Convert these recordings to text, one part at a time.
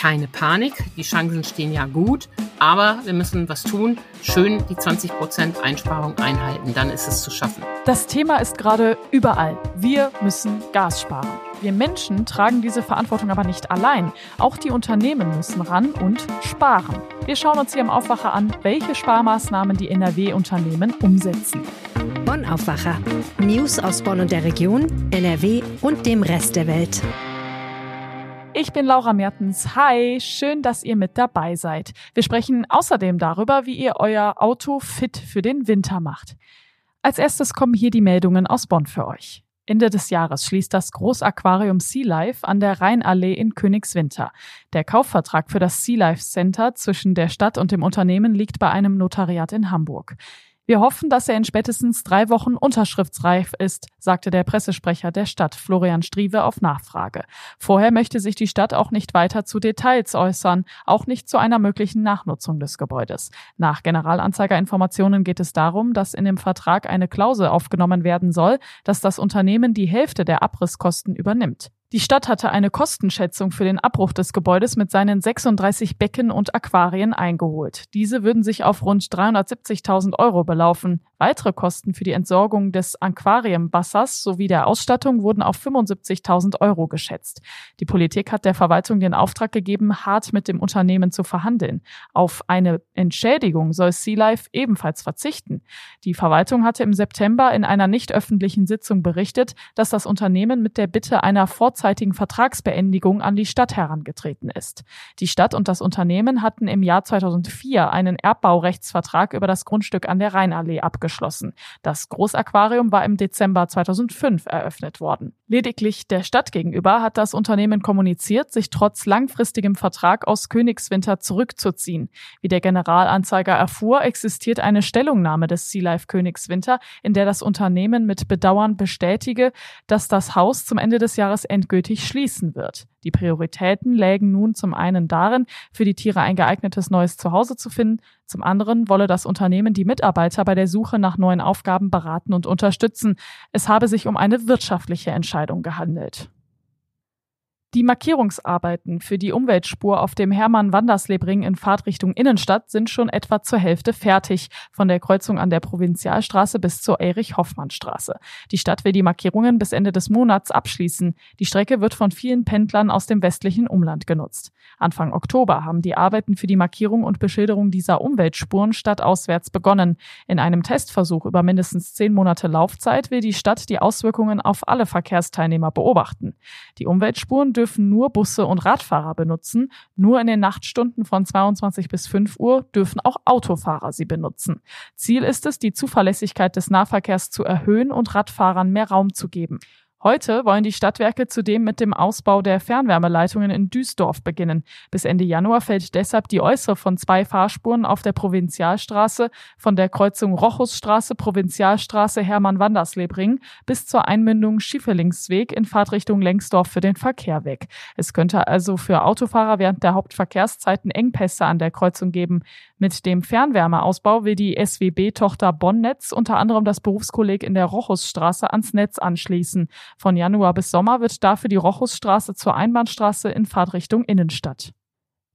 keine Panik. Die Chancen stehen ja gut, aber wir müssen was tun. Schön die 20 Prozent Einsparung einhalten, dann ist es zu schaffen. Das Thema ist gerade überall. Wir müssen Gas sparen. Wir Menschen tragen diese Verantwortung aber nicht allein. Auch die Unternehmen müssen ran und sparen. Wir schauen uns hier im Aufwacher an, welche Sparmaßnahmen die NRW-Unternehmen umsetzen. Bonn Aufwacher. News aus Bonn und der Region, NRW und dem Rest der Welt. Ich bin Laura Mertens. Hi, schön, dass ihr mit dabei seid. Wir sprechen außerdem darüber, wie ihr euer Auto fit für den Winter macht. Als erstes kommen hier die Meldungen aus Bonn für euch. Ende des Jahres schließt das Großaquarium Sea Life an der Rheinallee in Königswinter. Der Kaufvertrag für das Sea Life Center zwischen der Stadt und dem Unternehmen liegt bei einem Notariat in Hamburg. Wir hoffen, dass er in spätestens drei Wochen unterschriftsreif ist, sagte der Pressesprecher der Stadt, Florian Strieve, auf Nachfrage. Vorher möchte sich die Stadt auch nicht weiter zu Details äußern, auch nicht zu einer möglichen Nachnutzung des Gebäudes. Nach Generalanzeigerinformationen geht es darum, dass in dem Vertrag eine Klausel aufgenommen werden soll, dass das Unternehmen die Hälfte der Abrisskosten übernimmt. Die Stadt hatte eine Kostenschätzung für den Abbruch des Gebäudes mit seinen 36 Becken und Aquarien eingeholt. Diese würden sich auf rund 370.000 Euro belaufen. Weitere Kosten für die Entsorgung des Aquariumwassers sowie der Ausstattung wurden auf 75.000 Euro geschätzt. Die Politik hat der Verwaltung den Auftrag gegeben, hart mit dem Unternehmen zu verhandeln. Auf eine Entschädigung soll Sea Life ebenfalls verzichten. Die Verwaltung hatte im September in einer nicht öffentlichen Sitzung berichtet, dass das Unternehmen mit der Bitte einer vorzeitigen Vertragsbeendigung an die Stadt herangetreten ist. Die Stadt und das Unternehmen hatten im Jahr 2004 einen Erbbaurechtsvertrag über das Grundstück an der Rheinallee abgeschlossen abgeschlossen. Das Großaquarium war im Dezember 2005 eröffnet worden. Lediglich der Stadt gegenüber hat das Unternehmen kommuniziert, sich trotz langfristigem Vertrag aus Königswinter zurückzuziehen. Wie der Generalanzeiger erfuhr, existiert eine Stellungnahme des Sea Life Königswinter, in der das Unternehmen mit Bedauern bestätige, dass das Haus zum Ende des Jahres endgültig schließen wird. Die Prioritäten lägen nun zum einen darin, für die Tiere ein geeignetes neues Zuhause zu finden, zum anderen wolle das Unternehmen die Mitarbeiter bei der Suche nach neuen Aufgaben beraten und unterstützen. Es habe sich um eine wirtschaftliche Entscheidung gehandelt. Die Markierungsarbeiten für die Umweltspur auf dem Hermann-Wandersleb-Ring in Fahrtrichtung Innenstadt sind schon etwa zur Hälfte fertig, von der Kreuzung an der Provinzialstraße bis zur Erich-Hoffmann-Straße. Die Stadt will die Markierungen bis Ende des Monats abschließen. Die Strecke wird von vielen Pendlern aus dem westlichen Umland genutzt. Anfang Oktober haben die Arbeiten für die Markierung und Beschilderung dieser Umweltspuren stadtauswärts begonnen. In einem Testversuch über mindestens zehn Monate Laufzeit will die Stadt die Auswirkungen auf alle Verkehrsteilnehmer beobachten. Die Umweltspuren dürfen nur Busse und Radfahrer benutzen. Nur in den Nachtstunden von 22 bis 5 Uhr dürfen auch Autofahrer sie benutzen. Ziel ist es, die Zuverlässigkeit des Nahverkehrs zu erhöhen und Radfahrern mehr Raum zu geben. Heute wollen die Stadtwerke zudem mit dem Ausbau der Fernwärmeleitungen in Duisdorf beginnen. Bis Ende Januar fällt deshalb die äußere von zwei Fahrspuren auf der Provinzialstraße von der Kreuzung Rochusstraße, Provinzialstraße Hermann-Wanderslebring bis zur Einmündung Schiefelingsweg in Fahrtrichtung Lengsdorf für den Verkehr weg. Es könnte also für Autofahrer während der Hauptverkehrszeiten Engpässe an der Kreuzung geben. Mit dem Fernwärmeausbau will die SWB-Tochter Bonnnetz unter anderem das Berufskolleg in der Rochusstraße ans Netz anschließen. Von Januar bis Sommer wird dafür die Rochusstraße zur Einbahnstraße in Fahrtrichtung Innenstadt.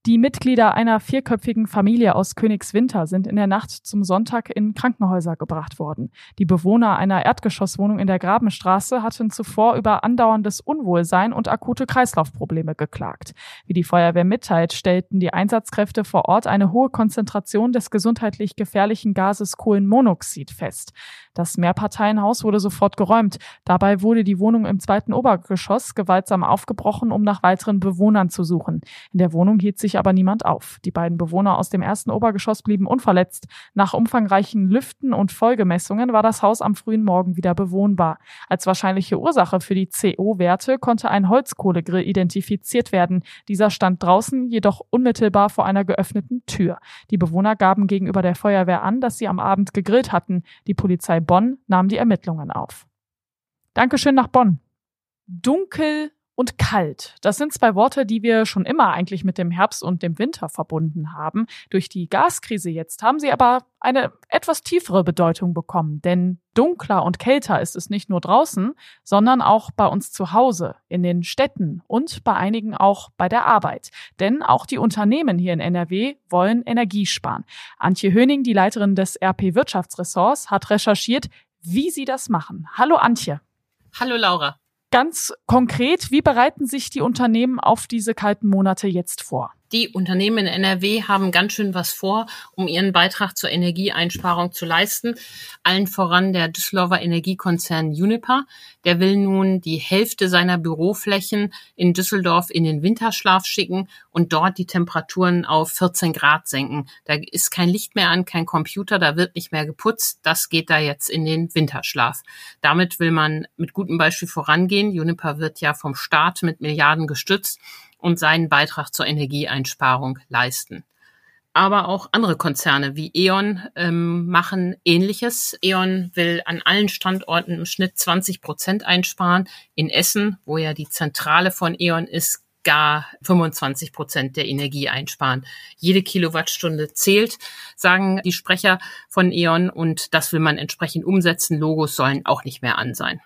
Die Mitglieder einer vierköpfigen Familie aus Königswinter sind in der Nacht zum Sonntag in Krankenhäuser gebracht worden. Die Bewohner einer Erdgeschosswohnung in der Grabenstraße hatten zuvor über andauerndes Unwohlsein und akute Kreislaufprobleme geklagt. Wie die Feuerwehr mitteilt, stellten die Einsatzkräfte vor Ort eine hohe Konzentration des gesundheitlich gefährlichen Gases Kohlenmonoxid fest. Das Mehrparteienhaus wurde sofort geräumt. Dabei wurde die Wohnung im zweiten Obergeschoss gewaltsam aufgebrochen, um nach weiteren Bewohnern zu suchen. In der Wohnung hielt sich aber niemand auf. Die beiden Bewohner aus dem ersten Obergeschoss blieben unverletzt. Nach umfangreichen Lüften und Folgemessungen war das Haus am frühen Morgen wieder bewohnbar. Als wahrscheinliche Ursache für die CO-Werte konnte ein Holzkohlegrill identifiziert werden. Dieser stand draußen, jedoch unmittelbar vor einer geöffneten Tür. Die Bewohner gaben gegenüber der Feuerwehr an, dass sie am Abend gegrillt hatten. Die Polizei Bonn nahm die Ermittlungen auf. Dankeschön nach Bonn. Dunkel und kalt. Das sind zwei Worte, die wir schon immer eigentlich mit dem Herbst und dem Winter verbunden haben. Durch die Gaskrise jetzt haben sie aber eine etwas tiefere Bedeutung bekommen, denn dunkler und kälter ist es nicht nur draußen, sondern auch bei uns zu Hause, in den Städten und bei einigen auch bei der Arbeit. Denn auch die Unternehmen hier in NRW wollen Energie sparen. Antje Höning, die Leiterin des RP Wirtschaftsressorts, hat recherchiert, wie sie das machen. Hallo Antje. Hallo Laura. Ganz konkret, wie bereiten sich die Unternehmen auf diese kalten Monate jetzt vor? Die Unternehmen in NRW haben ganz schön was vor, um ihren Beitrag zur Energieeinsparung zu leisten. Allen voran der Düsseldorfer Energiekonzern Uniper. Der will nun die Hälfte seiner Büroflächen in Düsseldorf in den Winterschlaf schicken und dort die Temperaturen auf 14 Grad senken. Da ist kein Licht mehr an, kein Computer, da wird nicht mehr geputzt. Das geht da jetzt in den Winterschlaf. Damit will man mit gutem Beispiel vorangehen. Uniper wird ja vom Staat mit Milliarden gestützt und seinen Beitrag zur Energieeinsparung leisten. Aber auch andere Konzerne wie E.ON ähm, machen Ähnliches. E.ON will an allen Standorten im Schnitt 20 Prozent einsparen. In Essen, wo ja die Zentrale von E.ON ist, gar 25 Prozent der Energie einsparen. Jede Kilowattstunde zählt, sagen die Sprecher von E.ON, und das will man entsprechend umsetzen. Logos sollen auch nicht mehr an sein.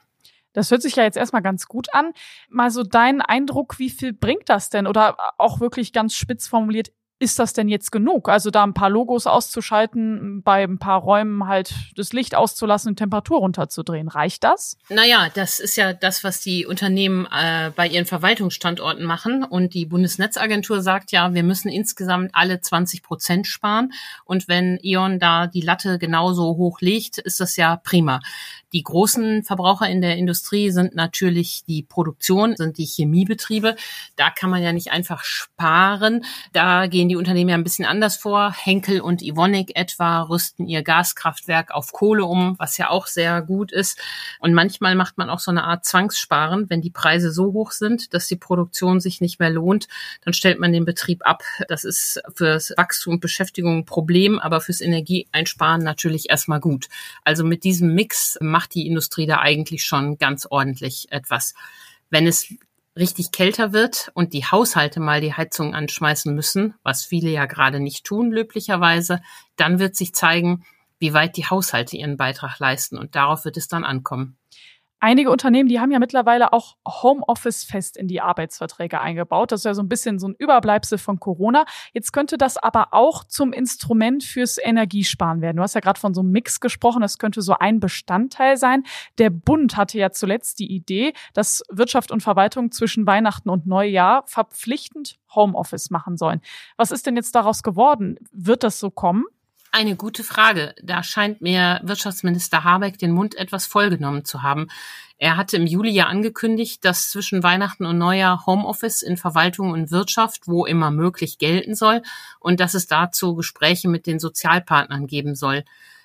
Das hört sich ja jetzt erstmal ganz gut an. Mal so dein Eindruck, wie viel bringt das denn? Oder auch wirklich ganz spitz formuliert, ist das denn jetzt genug? Also da ein paar Logos auszuschalten, bei ein paar Räumen halt das Licht auszulassen und Temperatur runterzudrehen. Reicht das? Naja, das ist ja das, was die Unternehmen äh, bei ihren Verwaltungsstandorten machen. Und die Bundesnetzagentur sagt ja, wir müssen insgesamt alle 20 Prozent sparen. Und wenn E.ON da die Latte genauso hoch legt, ist das ja prima. Die großen Verbraucher in der Industrie sind natürlich die Produktion, sind die Chemiebetriebe. Da kann man ja nicht einfach sparen. Da gehen die Unternehmen ja ein bisschen anders vor. Henkel und Ivonik etwa rüsten ihr Gaskraftwerk auf Kohle um, was ja auch sehr gut ist. Und manchmal macht man auch so eine Art Zwangssparen. Wenn die Preise so hoch sind, dass die Produktion sich nicht mehr lohnt, dann stellt man den Betrieb ab. Das ist fürs Wachstum und Beschäftigung ein Problem, aber fürs Energieeinsparen natürlich erstmal gut. Also mit diesem Mix macht die Industrie da eigentlich schon ganz ordentlich etwas. Wenn es richtig kälter wird und die Haushalte mal die Heizung anschmeißen müssen, was viele ja gerade nicht tun, löblicherweise, dann wird sich zeigen, wie weit die Haushalte ihren Beitrag leisten und darauf wird es dann ankommen. Einige Unternehmen, die haben ja mittlerweile auch Homeoffice fest in die Arbeitsverträge eingebaut. Das ist ja so ein bisschen so ein Überbleibsel von Corona. Jetzt könnte das aber auch zum Instrument fürs Energiesparen werden. Du hast ja gerade von so einem Mix gesprochen. Das könnte so ein Bestandteil sein. Der Bund hatte ja zuletzt die Idee, dass Wirtschaft und Verwaltung zwischen Weihnachten und Neujahr verpflichtend Homeoffice machen sollen. Was ist denn jetzt daraus geworden? Wird das so kommen? Eine gute Frage. Da scheint mir Wirtschaftsminister Habeck den Mund etwas vollgenommen zu haben. Er hatte im Juli ja angekündigt, dass zwischen Weihnachten und Neujahr Homeoffice in Verwaltung und Wirtschaft wo immer möglich gelten soll und dass es dazu Gespräche mit den Sozialpartnern geben soll.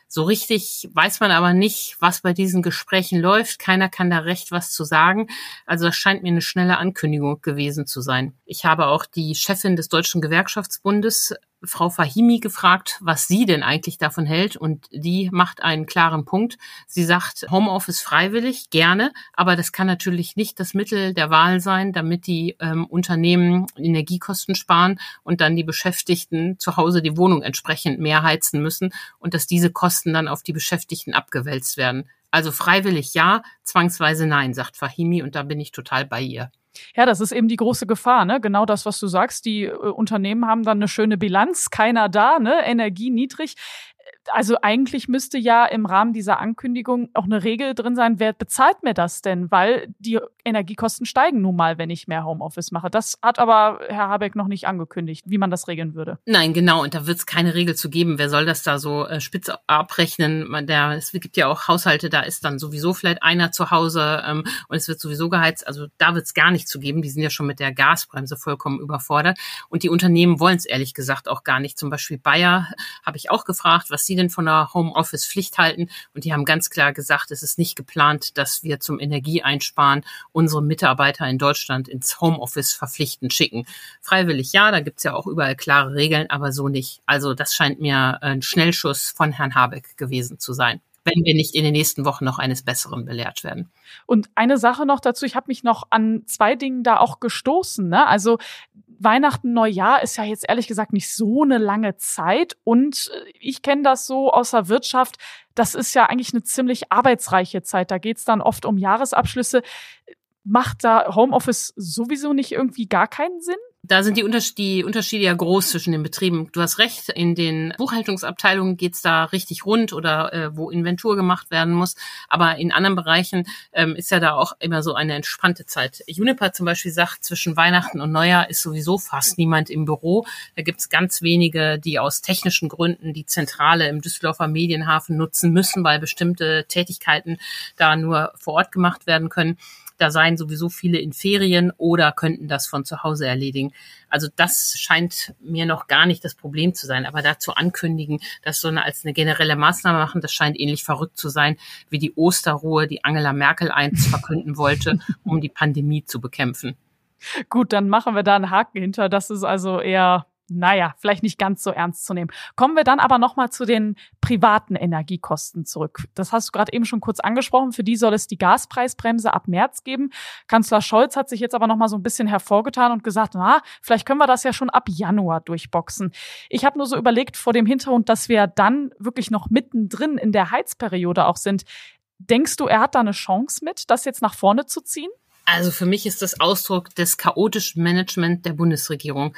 So richtig weiß man aber nicht, was bei diesen Gesprächen läuft. Keiner kann da recht was zu sagen. Also das scheint mir eine schnelle Ankündigung gewesen zu sein. Ich habe auch die Chefin des Deutschen Gewerkschaftsbundes Frau Fahimi gefragt, was sie denn eigentlich davon hält. Und die macht einen klaren Punkt. Sie sagt, Homeoffice freiwillig, gerne, aber das kann natürlich nicht das Mittel der Wahl sein, damit die ähm, Unternehmen Energiekosten sparen und dann die Beschäftigten zu Hause die Wohnung entsprechend mehr heizen müssen und dass diese Kosten dann auf die Beschäftigten abgewälzt werden. Also freiwillig ja, zwangsweise nein, sagt Fahimi und da bin ich total bei ihr. Ja, das ist eben die große Gefahr, ne? Genau das, was du sagst. Die äh, Unternehmen haben dann eine schöne Bilanz, keiner da, ne? Energie niedrig also eigentlich müsste ja im Rahmen dieser Ankündigung auch eine Regel drin sein, wer bezahlt mir das denn? Weil die Energiekosten steigen nun mal, wenn ich mehr Homeoffice mache. Das hat aber Herr Habeck noch nicht angekündigt, wie man das regeln würde. Nein, genau. Und da wird es keine Regel zu geben. Wer soll das da so äh, spitz abrechnen? Man, der, es gibt ja auch Haushalte, da ist dann sowieso vielleicht einer zu Hause ähm, und es wird sowieso geheizt. Also da wird es gar nicht zu geben. Die sind ja schon mit der Gasbremse vollkommen überfordert. Und die Unternehmen wollen es ehrlich gesagt auch gar nicht. Zum Beispiel Bayer habe ich auch gefragt, was sie sie denn von der Homeoffice-Pflicht halten? Und die haben ganz klar gesagt, es ist nicht geplant, dass wir zum Energieeinsparen unsere Mitarbeiter in Deutschland ins Homeoffice verpflichtend schicken. Freiwillig ja, da gibt's ja auch überall klare Regeln, aber so nicht. Also das scheint mir ein Schnellschuss von Herrn Habeck gewesen zu sein. wenn wir nicht in den nächsten Wochen noch eines Besseren belehrt werden. Und eine Sache noch dazu, ich habe mich noch an zwei Dingen da auch gestoßen. Ne? Also Weihnachten, Neujahr ist ja jetzt ehrlich gesagt nicht so eine lange Zeit. Und äh, ich kenne das so aus der Wirtschaft. Das ist ja eigentlich eine ziemlich arbeitsreiche Zeit. Da geht's dann oft um Jahresabschlüsse. Macht da Homeoffice sowieso nicht irgendwie gar keinen Sinn? Da sind die, Unterschiede, die Unterschiede ja groß zwischen den Betrieben. Du hast recht, in den Buchhaltungsabteilungen geht's da richtig rund oder äh, wo Inventur gemacht werden muss. Aber in anderen Bereichen ähm, ist ja da auch immer so eine entspannte Zeit. Juniper zum Beispiel sagt, zwischen Weihnachten und Neujahr ist sowieso fast niemand im Büro. Da gibt's ganz wenige, die aus technischen Gründen die Zentrale im Düsseldorfer Medienhafen nutzen müssen, weil bestimmte Tätigkeiten da nur vor Ort gemacht werden können. Da seien sowieso viele in Ferien oder könnten das von zu Hause erledigen. Also das scheint mir noch gar nicht das Problem zu sein. Aber dazu ankündigen, das so eine, als eine generelle Maßnahme machen, das scheint ähnlich verrückt zu sein, wie die Osterruhe, die Angela Merkel einst verkünden wollte, um die Pandemie zu bekämpfen. Gut, dann machen wir da einen Haken hinter. Das ist also eher naja, vielleicht nicht ganz so ernst zu nehmen. Kommen wir dann aber nochmal zu den privaten Energiekosten zurück. Das hast du gerade eben schon kurz angesprochen. Für die soll es die Gaspreisbremse ab März geben. Kanzler Scholz hat sich jetzt aber nochmal so ein bisschen hervorgetan und gesagt, na, vielleicht können wir das ja schon ab Januar durchboxen. Ich habe nur so überlegt vor dem Hintergrund, dass wir dann wirklich noch mittendrin in der Heizperiode auch sind. Denkst du, er hat da eine Chance mit, das jetzt nach vorne zu ziehen? Also für mich ist das Ausdruck des chaotischen Management der Bundesregierung.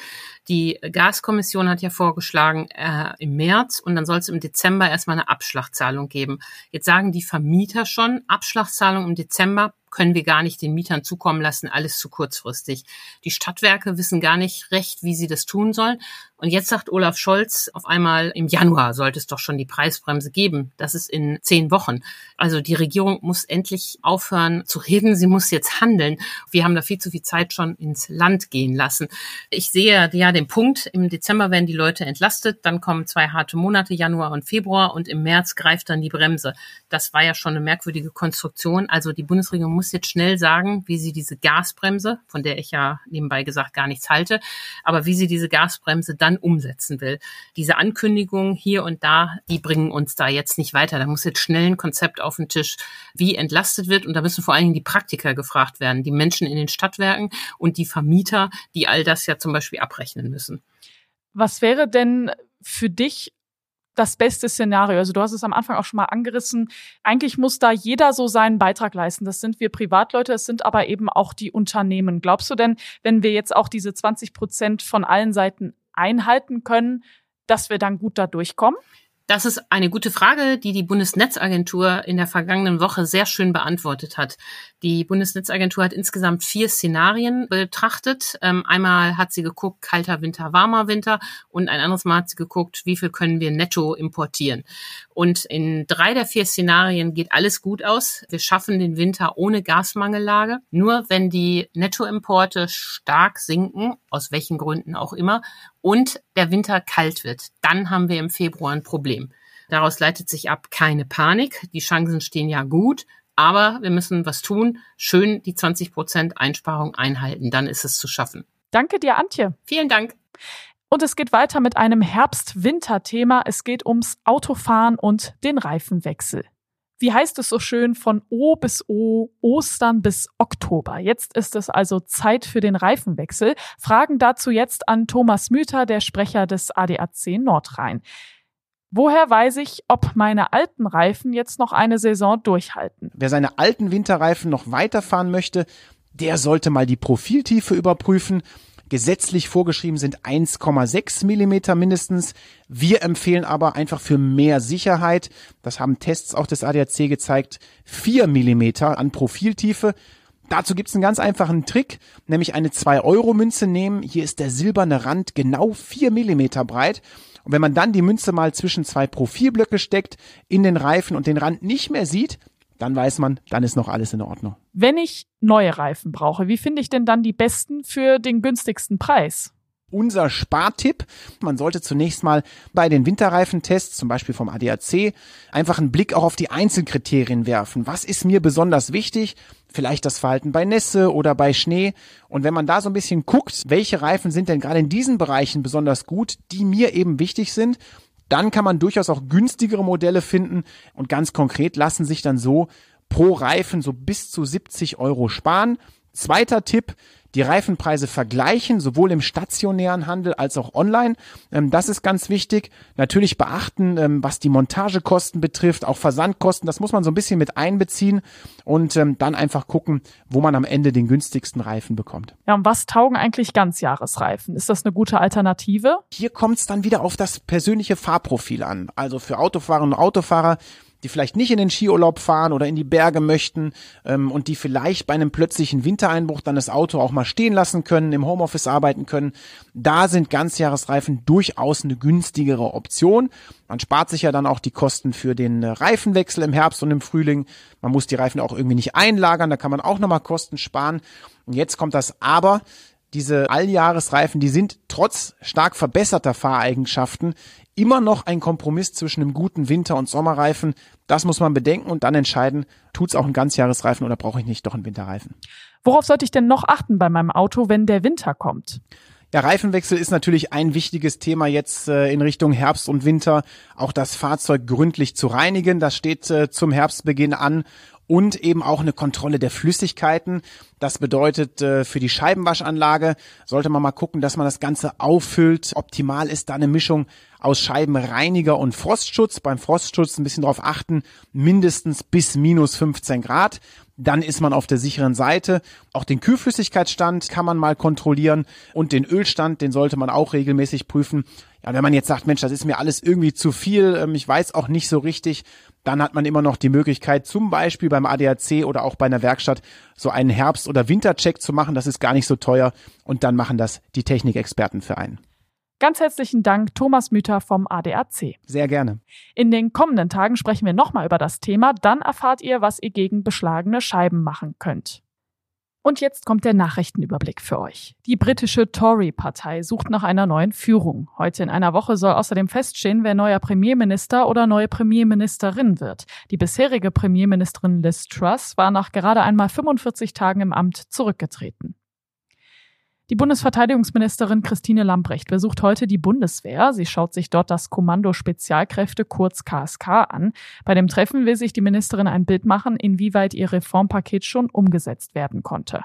Die Gaskommission hat ja vorgeschlagen äh, im März und dann soll es im Dezember erstmal eine Abschlagzahlung geben. Jetzt sagen die Vermieter schon, Abschlagzahlung im Dezember können wir gar nicht den Mietern zukommen lassen, alles zu kurzfristig. Die Stadtwerke wissen gar nicht recht, wie sie das tun sollen. Und jetzt sagt Olaf Scholz auf einmal, im Januar sollte es doch schon die Preisbremse geben. Das ist in zehn Wochen. Also die Regierung muss endlich aufhören zu reden. Sie muss jetzt handeln. Wir haben da viel zu viel Zeit schon ins Land gehen lassen. Ich sehe ja den Punkt. Im Dezember werden die Leute entlastet. Dann kommen zwei harte Monate, Januar und Februar. Und im März greift dann die Bremse. Das war ja schon eine merkwürdige Konstruktion. Also die Bundesregierung muss jetzt schnell sagen, wie sie diese Gasbremse, von der ich ja nebenbei gesagt gar nichts halte, aber wie sie diese Gasbremse dann umsetzen will. Diese Ankündigungen hier und da, die bringen uns da jetzt nicht weiter. Da muss jetzt schnell ein Konzept auf den Tisch, wie entlastet wird. Und da müssen vor allen Dingen die Praktiker gefragt werden, die Menschen in den Stadtwerken und die Vermieter, die all das ja zum Beispiel abrechnen müssen. Was wäre denn für dich das beste Szenario. Also du hast es am Anfang auch schon mal angerissen. Eigentlich muss da jeder so seinen Beitrag leisten. Das sind wir Privatleute, es sind aber eben auch die Unternehmen. Glaubst du denn, wenn wir jetzt auch diese 20 Prozent von allen Seiten einhalten können, dass wir dann gut da durchkommen? Das ist eine gute Frage, die die Bundesnetzagentur in der vergangenen Woche sehr schön beantwortet hat. Die Bundesnetzagentur hat insgesamt vier Szenarien betrachtet. Ähm, einmal hat sie geguckt, kalter Winter, warmer Winter und ein anderes Mal hat sie geguckt, wie viel können wir netto importieren. Und in drei der vier Szenarien geht alles gut aus. Wir schaffen den Winter ohne Gasmangellage. Nur wenn die Nettoimporte stark sinken, aus welchen Gründen auch immer, und der Winter kalt wird, dann haben wir im Februar ein Problem. Daraus leitet sich ab keine Panik. Die Chancen stehen ja gut, aber wir müssen was tun. Schön die 20 Prozent Einsparung einhalten. Dann ist es zu schaffen. Danke dir, Antje. Vielen Dank. Und es geht weiter mit einem Herbst-Winter-Thema. Es geht ums Autofahren und den Reifenwechsel wie heißt es so schön, von O bis O, Ostern bis Oktober. Jetzt ist es also Zeit für den Reifenwechsel. Fragen dazu jetzt an Thomas Müther, der Sprecher des ADAC Nordrhein. Woher weiß ich, ob meine alten Reifen jetzt noch eine Saison durchhalten? Wer seine alten Winterreifen noch weiterfahren möchte, der sollte mal die Profiltiefe überprüfen Gesetzlich vorgeschrieben sind 1,6 Millimeter mindestens. Wir empfehlen aber einfach für mehr Sicherheit, das haben Tests auch des ADAC gezeigt, 4 Millimeter an Profiltiefe. Dazu gibt's einen ganz einfachen Trick, nämlich eine 2-Euro-Münze nehmen. Hier ist der silberne Rand genau 4 Millimeter breit. Und wenn man dann die Münze mal zwischen zwei Profilblöcke steckt, in den Reifen und den Rand nicht mehr sieht, dann weiß man, dann ist noch alles in Ordnung. Wenn ich neue Reifen brauche, wie finde ich denn dann die besten für den günstigsten Preis? Unser Spartipp, man sollte zunächst mal bei den Winterreifentests, zum Beispiel vom ADAC, einfach einen Blick auch auf die Einzelkriterien werfen. Was ist mir besonders wichtig? Vielleicht das Verhalten bei Nässe oder bei Schnee. Und wenn man da so ein bisschen guckt, welche Reifen sind denn gerade in diesen Bereichen besonders gut, die mir eben wichtig sind, dann kann man durchaus auch günstigere Modelle finden und ganz konkret lassen sich dann so pro Reifen so bis zu 70 Euro sparen. Zweiter Tipp, die Reifenpreise vergleichen, sowohl im stationären Handel als auch online. Ähm, das ist ganz wichtig. Natürlich beachten, ähm, was die Montagekosten betrifft, auch Versandkosten. Das muss man so ein bisschen mit einbeziehen und ähm, dann einfach gucken, wo man am Ende den günstigsten Reifen bekommt. Ja, und was taugen eigentlich Ganzjahresreifen? Ist das eine gute Alternative? Hier kommt es dann wieder auf das persönliche Fahrprofil an. Also für Autofahrerinnen und Autofahrer die vielleicht nicht in den Skiurlaub fahren oder in die Berge möchten ähm, und die vielleicht bei einem plötzlichen Wintereinbruch dann das Auto auch mal stehen lassen können, im Homeoffice arbeiten können. Da sind Ganzjahresreifen durchaus eine günstigere Option. Man spart sich ja dann auch die Kosten für den Reifenwechsel im Herbst und im Frühling. Man muss die Reifen auch irgendwie nicht einlagern, da kann man auch nochmal Kosten sparen. Und jetzt kommt das Aber diese Alljahresreifen, die sind trotz stark verbesserter Fahreigenschaften immer noch ein Kompromiss zwischen einem guten Winter- und Sommerreifen. Das muss man bedenken und dann entscheiden, tut's auch ein Ganzjahresreifen oder brauche ich nicht doch einen Winterreifen. Worauf sollte ich denn noch achten bei meinem Auto, wenn der Winter kommt? Ja, Reifenwechsel ist natürlich ein wichtiges Thema jetzt äh, in Richtung Herbst und Winter. Auch das Fahrzeug gründlich zu reinigen, das steht äh, zum Herbstbeginn an und eben auch eine Kontrolle der Flüssigkeiten. Das bedeutet, äh, für die Scheibenwaschanlage sollte man mal gucken, dass man das Ganze auffüllt. Optimal ist da eine Mischung aus Scheibenreiniger und Frostschutz. Beim Frostschutz ein bisschen darauf achten, mindestens bis minus 15 Grad. Dann ist man auf der sicheren Seite. Auch den Kühlflüssigkeitsstand kann man mal kontrollieren und den Ölstand, den sollte man auch regelmäßig prüfen. Ja, wenn man jetzt sagt, Mensch, das ist mir alles irgendwie zu viel, ähm, ich weiß auch nicht so richtig, dann hat man immer noch die Möglichkeit, zum Beispiel beim ADAC oder auch bei einer Werkstatt so einen Herbst- oder Wintercheck zu machen. Das ist gar nicht so teuer und dann machen das die Technikexperten für einen. Ganz herzlichen Dank, Thomas Müther vom ADAC. Sehr gerne. In den kommenden Tagen sprechen wir nochmal über das Thema. Dann erfahrt ihr, was ihr gegen beschlagene Scheiben machen könnt. Und jetzt kommt der Nachrichtenüberblick für euch. Die britische Tory-Partei sucht nach einer neuen Führung. Heute in einer Woche soll außerdem feststehen, wer neuer Premierminister oder neue Premierministerin wird. Die bisherige Premierministerin Liz Truss war nach gerade einmal 45 Tagen im Amt zurückgetreten. Die Bundesverteidigungsministerin Christine Lambrecht besucht heute die Bundeswehr. Sie schaut sich dort das Kommando Spezialkräfte kurz KSK an. Bei dem Treffen will sich die Ministerin ein Bild machen, inwieweit ihr Reformpaket schon umgesetzt werden konnte.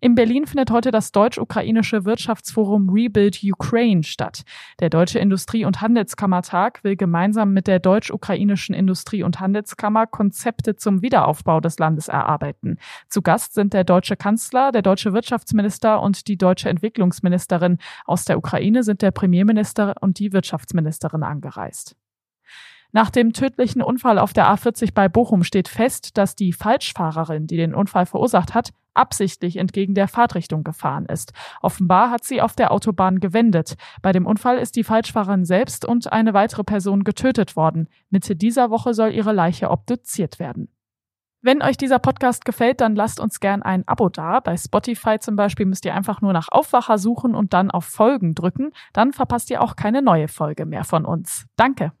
In Berlin findet heute das deutsch-ukrainische Wirtschaftsforum Rebuild Ukraine statt. Der Deutsche Industrie- und Handelskammertag will gemeinsam mit der deutsch-ukrainischen Industrie- und Handelskammer Konzepte zum Wiederaufbau des Landes erarbeiten. Zu Gast sind der deutsche Kanzler, der deutsche Wirtschaftsminister und die deutsche Entwicklungsministerin. Aus der Ukraine sind der Premierminister und die Wirtschaftsministerin angereist. Nach dem tödlichen Unfall auf der A40 bei Bochum steht fest, dass die Falschfahrerin, die den Unfall verursacht hat, absichtlich entgegen der Fahrtrichtung gefahren ist. Offenbar hat sie auf der Autobahn gewendet. Bei dem Unfall ist die Falschfahrerin selbst und eine weitere Person getötet worden. Mitte dieser Woche soll ihre Leiche obduziert werden. Wenn euch dieser Podcast gefällt, dann lasst uns gern ein Abo da. Bei Spotify zum Beispiel müsst ihr einfach nur nach Aufwacher suchen und dann auf Folgen drücken. Dann verpasst ihr auch keine neue Folge mehr von uns. Danke.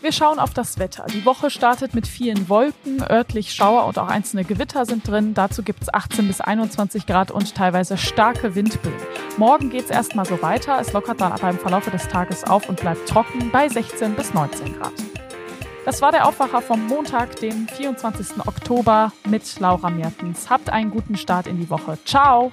Wir schauen auf das Wetter. Die Woche startet mit vielen Wolken, örtlich Schauer und auch einzelne Gewitter sind drin. Dazu gibt es 18 bis 21 Grad und teilweise starke Windböen. Morgen geht es erstmal so weiter. Es lockert dann aber im Verlauf des Tages auf und bleibt trocken bei 16 bis 19 Grad. Das war der Aufwacher vom Montag, dem 24. Oktober mit Laura Mertens. Habt einen guten Start in die Woche. Ciao!